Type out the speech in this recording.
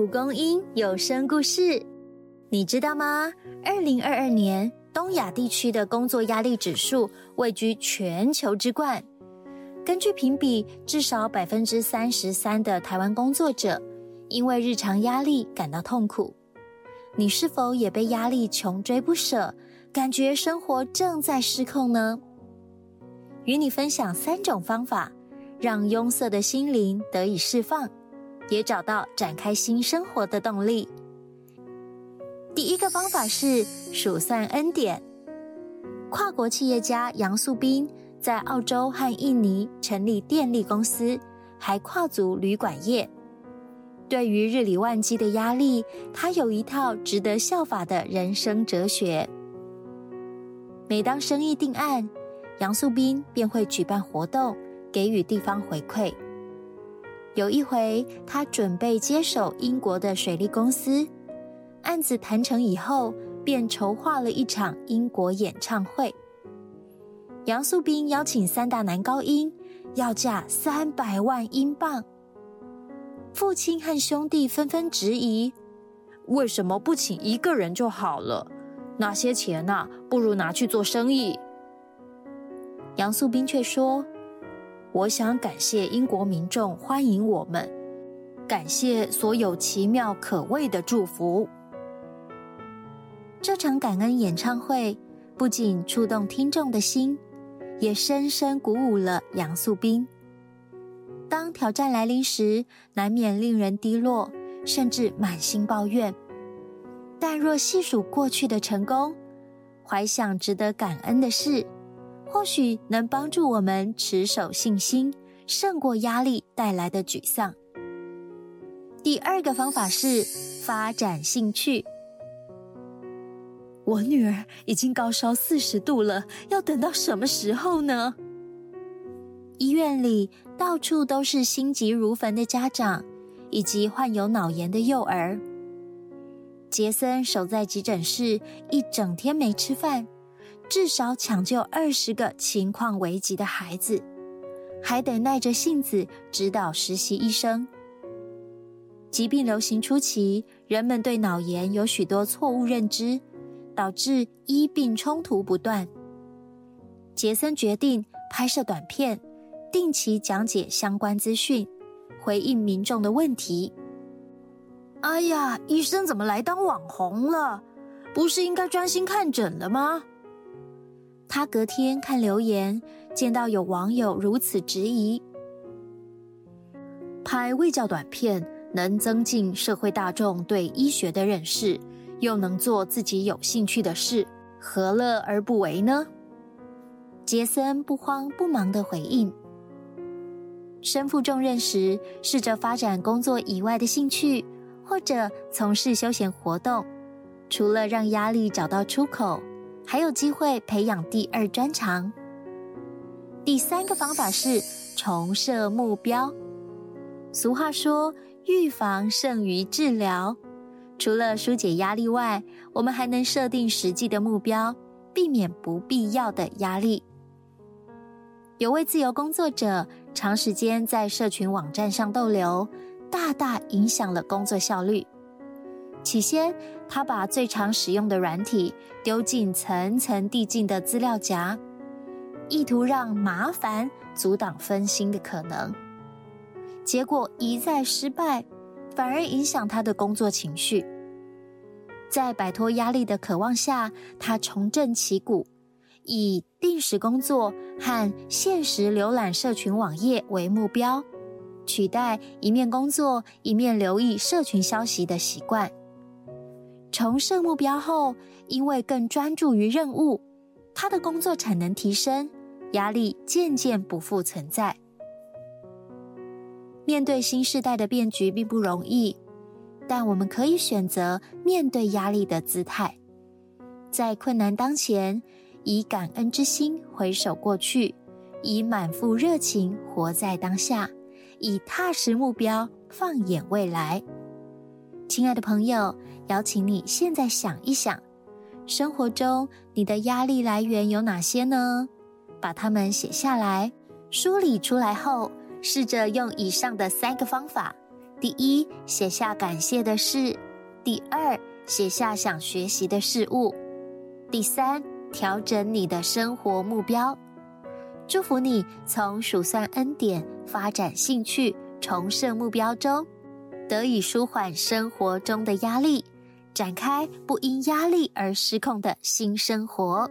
蒲公英有声故事，你知道吗？二零二二年东亚地区的工作压力指数位居全球之冠。根据评比，至少百分之三十三的台湾工作者因为日常压力感到痛苦。你是否也被压力穷追不舍，感觉生活正在失控呢？与你分享三种方法，让拥塞的心灵得以释放。也找到展开新生活的动力。第一个方法是数算恩典。跨国企业家杨素斌在澳洲和印尼成立电力公司，还跨足旅馆业。对于日理万机的压力，他有一套值得效法的人生哲学。每当生意定案，杨素斌便会举办活动，给予地方回馈。有一回，他准备接手英国的水利公司案子，谈成以后，便筹划了一场英国演唱会。杨素斌邀请三大男高音，要价三百万英镑。父亲和兄弟纷纷质疑：为什么不请一个人就好了？那些钱呐，不如拿去做生意。杨素斌却说。我想感谢英国民众欢迎我们，感谢所有奇妙可畏的祝福。这场感恩演唱会不仅触动听众的心，也深深鼓舞了杨素斌。当挑战来临时，难免令人低落，甚至满心抱怨。但若细数过去的成功，怀想值得感恩的事。或许能帮助我们持守信心，胜过压力带来的沮丧。第二个方法是发展兴趣。我女儿已经高烧四十度了，要等到什么时候呢？医院里到处都是心急如焚的家长，以及患有脑炎的幼儿。杰森守在急诊室一整天没吃饭。至少抢救二十个情况危急的孩子，还得耐着性子指导实习医生。疾病流行初期，人们对脑炎有许多错误认知，导致医病冲突不断。杰森决定拍摄短片，定期讲解相关资讯，回应民众的问题。哎呀，医生怎么来当网红了？不是应该专心看诊了吗？他隔天看留言，见到有网友如此质疑：拍卫教短片能增进社会大众对医学的认识，又能做自己有兴趣的事，何乐而不为呢？杰森不慌不忙的回应：身负重任时，试着发展工作以外的兴趣，或者从事休闲活动，除了让压力找到出口。还有机会培养第二专长。第三个方法是重设目标。俗话说，预防胜于治疗。除了疏解压力外，我们还能设定实际的目标，避免不必要的压力。有位自由工作者长时间在社群网站上逗留，大大影响了工作效率。起先，他把最常使用的软体丢进层层递进的资料夹，意图让麻烦阻挡分心的可能。结果一再失败，反而影响他的工作情绪。在摆脱压力的渴望下，他重振旗鼓，以定时工作和限时浏览社群网页为目标，取代一面工作一面留意社群消息的习惯。重设目标后，因为更专注于任务，他的工作产能提升，压力渐渐不复存在。面对新时代的变局并不容易，但我们可以选择面对压力的姿态，在困难当前，以感恩之心回首过去，以满腹热情活在当下，以踏实目标放眼未来。亲爱的朋友。邀请你现在想一想，生活中你的压力来源有哪些呢？把它们写下来，梳理出来后，试着用以上的三个方法，第一，写下感谢的事；第二，写下想学习的事物；第三，调整你的生活目标。祝福你从数算恩典、发展兴趣、重设目标中，得以舒缓生活中的压力，展开不因压力而失控的新生活。